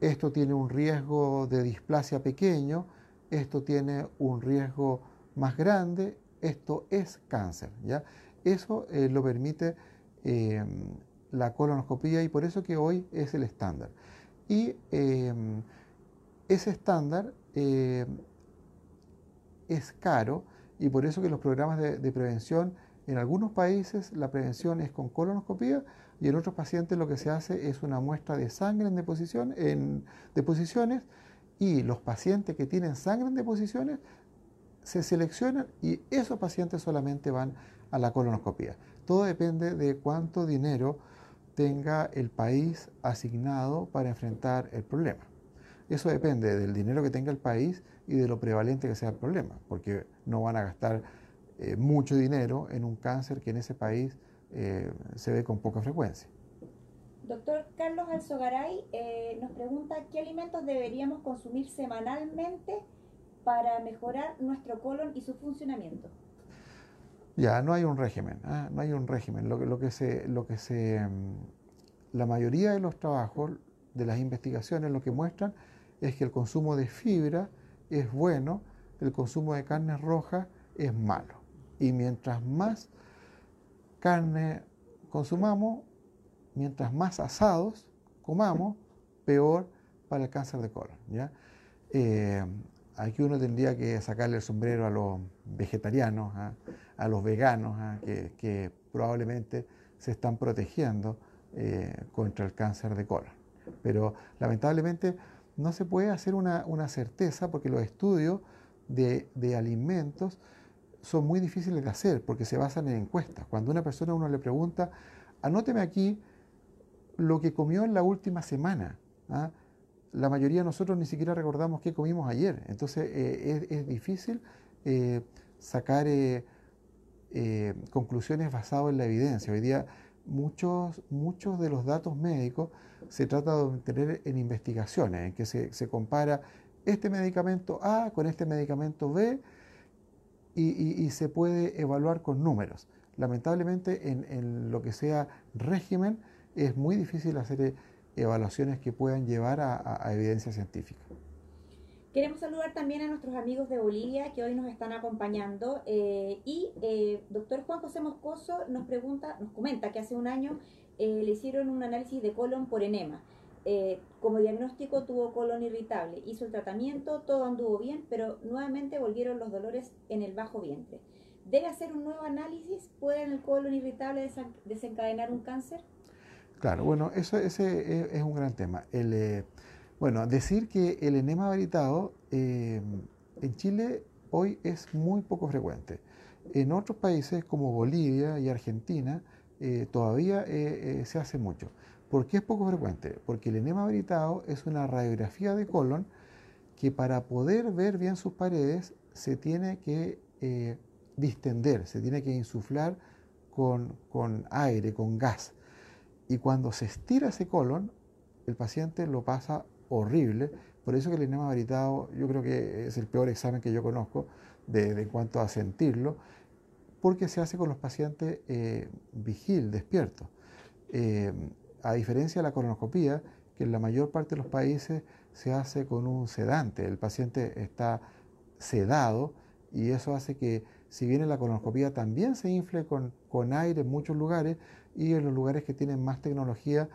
esto tiene un riesgo de displasia pequeño, esto tiene un riesgo más grande, esto es cáncer. ¿ya? Eso eh, lo permite eh, la colonoscopía y por eso que hoy es el estándar. Y eh, ese estándar es caro y por eso que los programas de, prevención, en algunos países la prevención es con colonoscopía y en otros pacientes lo que se hace es una muestra de sangre en, deposiciones y los pacientes que tienen sangre en deposiciones se seleccionan y esos pacientes solamente van a la colonoscopía. Todo depende de cuánto dinero tenga el país asignado para enfrentar el problema. Eso depende del dinero que tenga el país y de lo prevalente que sea el problema, porque no van a gastar eh, mucho dinero en un cáncer que en ese país eh, se ve con poca frecuencia. Doctor Carlos Alzogaray eh, nos pregunta qué alimentos deberíamos consumir semanalmente para mejorar nuestro colon y su funcionamiento. Ya, no hay un régimen, ¿ah? no hay un régimen. Lo, lo, que se, lo que se, mm, la mayoría de los trabajos, de las investigaciones, lo que muestran es que el consumo de fibra es bueno, el consumo de carne roja es malo. Y mientras más carne consumamos, mientras más asados comamos, peor para el cáncer de colon. Eh, aquí uno tendría que sacarle el sombrero a los vegetarianos, ¿ah? a los veganos, ¿ah? que, probablemente se están protegiendo eh, contra el cáncer de colon. Pero lamentablemente no se puede hacer una, certeza porque los estudios de, alimentos son muy difíciles de hacer porque se basan en encuestas. Cuando una persona uno le pregunta, anóteme aquí lo que comió en la última semana. ¿ah? La mayoría de nosotros ni siquiera recordamos qué comimos ayer. Entonces eh, es, difícil eh, sacar eh, conclusiones basadas en la evidencia. Hoy día muchos, muchos de los datos médicos se trata de obtener en investigaciones, en que se, compara este medicamento A con este medicamento B y, se puede evaluar con números. Lamentablemente en, lo que sea régimen es muy difícil hacer eh, evaluaciones que puedan llevar a evidencia científica. Queremos saludar también a nuestros amigos de Bolivia que hoy nos están acompañando eh, y eh, doctor Juan José Moscoso nos pregunta, nos comenta que hace un año le hicieron un análisis de colon por enema. Como diagnóstico tuvo colon irritable, hizo el tratamiento, todo anduvo bien, pero nuevamente volvieron los dolores en el bajo vientre. ¿Debe hacer un nuevo análisis? ¿Puede en el colon irritable desencadenar un cáncer? Claro, bueno, eso, ese es, un gran tema. El, bueno, decir que el enema varietado eh, en Chile hoy es muy poco frecuente. En otros países como Bolivia y Argentina eh, todavía eh, se hace mucho. ¿Por qué es poco frecuente? Porque el enema varietado es una radiografía de colon que para poder ver bien sus paredes se tiene que distender, se tiene que insuflar con, con aire, con gas. Y cuando se estira ese colon, el paciente lo pasa horrible. Por eso que el enema varietado yo creo que es el peor examen que yo conozco de, en cuanto a sentirlo, porque se hace con los pacientes eh, vigil, despiertos. Eh, a diferencia de la colonoscopía, que en la mayor parte de los países se hace con un sedante, el paciente está sedado y eso hace que si bien en la colonoscopía también se infle con, con aire en muchos lugares y en los lugares que tienen más tecnología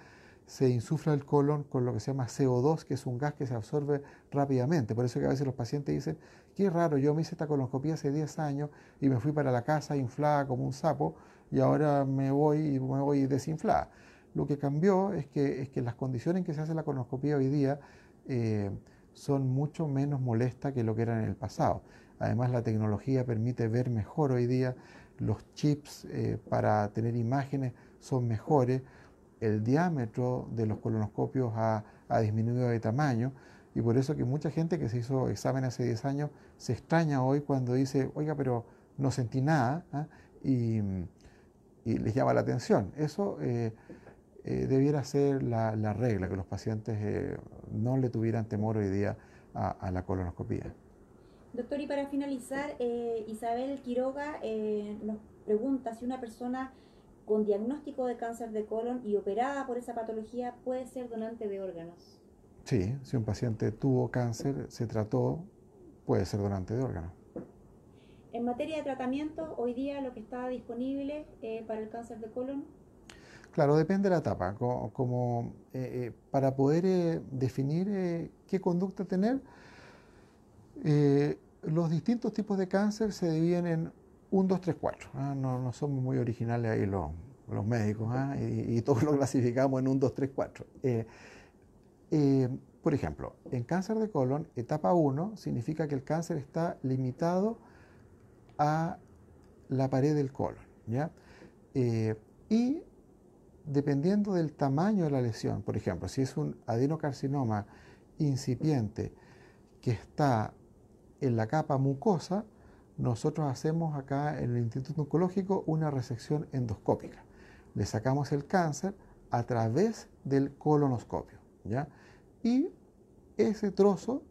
se insufla el colon con lo que se llama CO2, que es un gas que se absorbe rápidamente. Por eso que a veces los pacientes dicen, qué raro, yo me hice esta colonoscopia hace 10 años y me fui para la casa inflada como un sapo y ahora me voy y me voy desinflada. Lo que cambió es que, es que las condiciones en que se hace la colonoscopia hoy día eh, son mucho menos molestas que lo que eran en el pasado. Además la tecnología permite ver mejor hoy día, los chips eh, para tener imágenes son mejores el diámetro de los colonoscopios ha, disminuido de tamaño y por eso que mucha gente que se hizo examen hace 10 años se extraña hoy cuando dice, oiga, pero no sentí nada ¿ah? y, les llama la atención. Eso eh, eh, debiera ser la, regla, que los pacientes eh, no le tuvieran temor hoy día a, a la colonoscopia. Doctor, y para finalizar, Isabel Quiroga nos pregunta si una persona con diagnóstico de cáncer de colon y operada por esa patología puede ser donante de órganos. Sí, si un paciente tuvo cáncer, se trató, puede ser donante de órganos. En materia de tratamiento, hoy día lo que está disponible eh, para el cáncer de colon. Claro, depende de la etapa. Como, eh, eh, para poder definir qué conducta tener, los distintos tipos de cáncer se dividen en 1, 2, 3, 4. No, no, somos muy originales ahí los, los médicos ¿ah? y, todos [LAUGHS] lo clasificamos en 1, 2, 3, 4. por ejemplo, en cáncer de colon, etapa 1 significa que el cáncer está limitado a la pared del colon. ¿ya? Eh, y dependiendo del tamaño de la lesión, por ejemplo, si es un adenocarcinoma incipiente que está en la capa mucosa, nosotros hacemos acá en el Instituto Oncológico una resección endoscópica. Le sacamos el cáncer a través del colonoscopio. ¿ya? Y ese trozo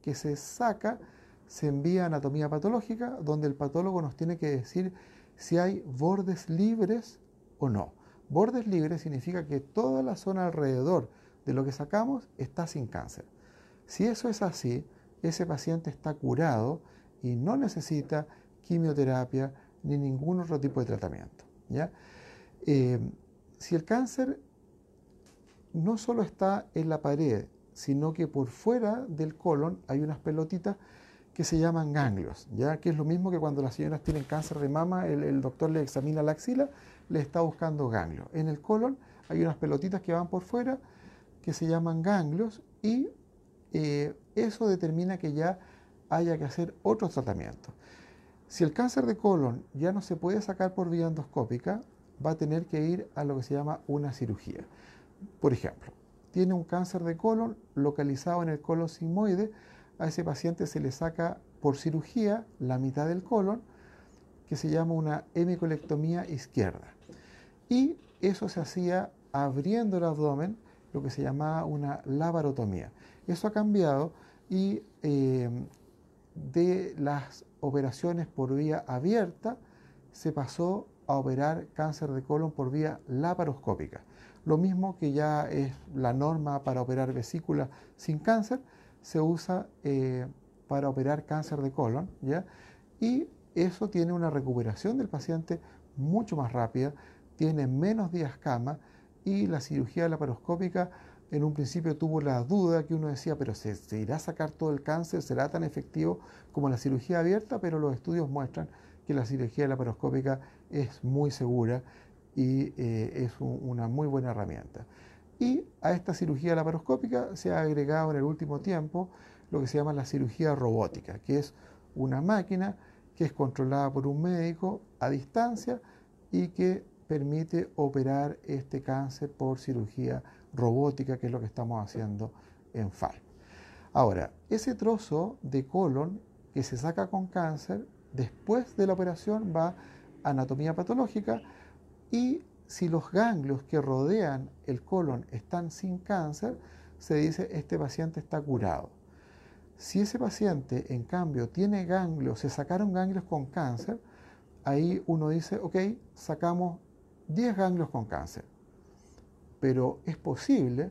que se saca se envía a anatomía patológica, donde el patólogo nos tiene que decir si hay bordes libres o no. Bordes libres significa que toda la zona alrededor de lo que sacamos está sin cáncer. Si eso es así, ese paciente está curado y no necesita quimioterapia ni ningún otro tipo de tratamiento. ¿ya? Eh, si el cáncer no solo está en la pared, sino que por fuera del colon hay unas pelotitas que se llaman ganglios, ya que es lo mismo que cuando las señoras tienen cáncer de mama, el, doctor le examina la axila, le está buscando ganglios. En el colon hay unas pelotitas que van por fuera que se llaman ganglios y eh, eso determina que ya haya que hacer otros tratamientos. Si el cáncer de colon ya no se puede sacar por vía endoscópica, va a tener que ir a lo que se llama una cirugía. Por ejemplo, tiene un cáncer de colon localizado en el colon sigmoide, a ese paciente se le saca por cirugía la mitad del colon, que se llama una hemicolectomía izquierda. Y eso se hacía abriendo el abdomen, lo que se llamaba una laparotomía. Eso ha cambiado y eh, de las operaciones por vía abierta se pasó a operar cáncer de colon por vía laparoscópica. Lo mismo que ya es la norma para operar vesícula sin cáncer, se usa eh, para operar cáncer de colon, ¿ya? Y eso tiene una recuperación del paciente mucho más rápida, tiene menos días cama y la cirugía laparoscópica en un principio tuvo la duda que uno decía, pero ¿se, irá a sacar todo el cáncer? ¿Será tan efectivo como la cirugía abierta? Pero los estudios muestran que la cirugía laparoscópica es muy segura y eh, es una muy buena herramienta. Y a esta cirugía laparoscópica se ha agregado en el último tiempo lo que se llama la cirugía robótica, que es una máquina que es controlada por un médico a distancia y que permite operar este cáncer por cirugía robótica, que es lo que estamos haciendo en FAL. Ahora, ese trozo de colon que se saca con cáncer, después de la operación va a anatomía patológica y si los ganglios que rodean el colon están sin cáncer, se dice este paciente está curado. Si ese paciente, en cambio, tiene ganglios, se sacaron ganglios con cáncer, ahí uno dice, ok, sacamos 10 ganglios con cáncer pero es posible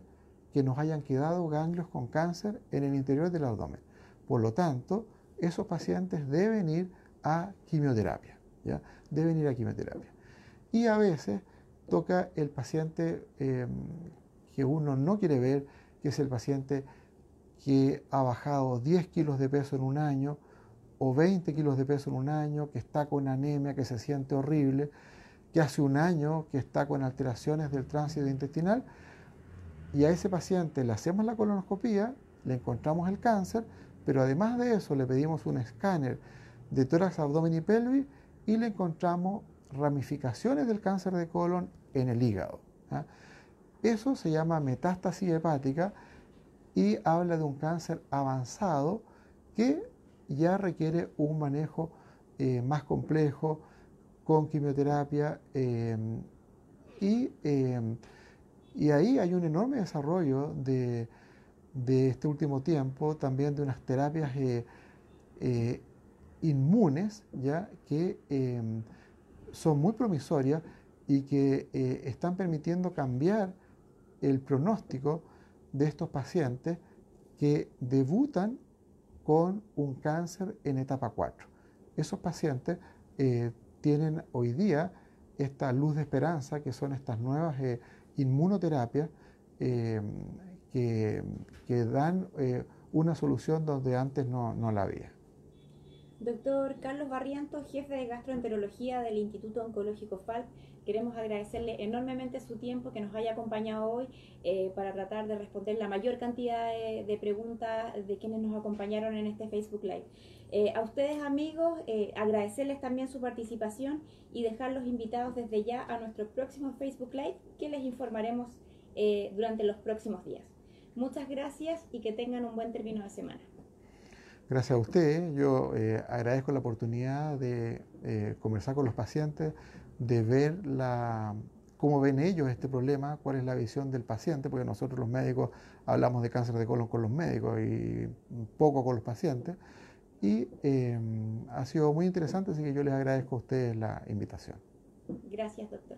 que nos hayan quedado ganglios con cáncer en el interior del abdomen. Por lo tanto, esos pacientes deben ir a quimioterapia, ¿ya? Deben ir a quimioterapia. Y a veces toca el paciente em, que uno no quiere ver, que es el paciente que ha bajado 10 kilos de peso en un año o 20 kilos de peso en un año, que está con anemia, que se siente horrible, que hace un año que está con alteraciones del tránsito intestinal y a ese paciente le hacemos la colonoscopía, le encontramos el cáncer, pero además de eso le pedimos un escáner de tórax, abdomen y pelvis y le encontramos ramificaciones del cáncer de colon en el hígado. Eso se llama metástasis hepática y habla de un cáncer avanzado que ya requiere un manejo eh, más complejo, con quimioterapia em, em, y, ahí hay un enorme desarrollo de, este último tiempo, también de unas terapias eh, eh, inmunes, ¿ya? que em, son muy promisorias y que eh, están permitiendo cambiar el pronóstico de estos pacientes que debutan con un cáncer en etapa 4. Esos pacientes tienen hoy día esta luz de esperanza, que son estas nuevas eh, inmunoterapias eh, que, dan eh, una solución donde antes no, no la había. Doctor Carlos Barrientos, jefe de gastroenterología del Instituto Oncológico FALP, queremos agradecerle enormemente su tiempo que nos haya acompañado hoy para tratar de responder la mayor cantidad de, preguntas de quienes nos acompañaron en este Facebook Live. Eh, a ustedes amigos, eh, agradecerles también su participación y dejarlos invitados desde ya a nuestro próximo Facebook Live que les informaremos eh, durante los próximos días. Muchas gracias y que tengan un buen término de semana. Gracias a usted. Yo agradezco la oportunidad de conversar con los pacientes, de ver la, cómo ven ellos este problema, cuál es la visión del paciente, porque nosotros los médicos hablamos de cáncer de colon con los médicos y poco con los pacientes. Y em, ha sido muy interesante, así que yo les agradezco a ustedes la invitación. Gracias, doctor.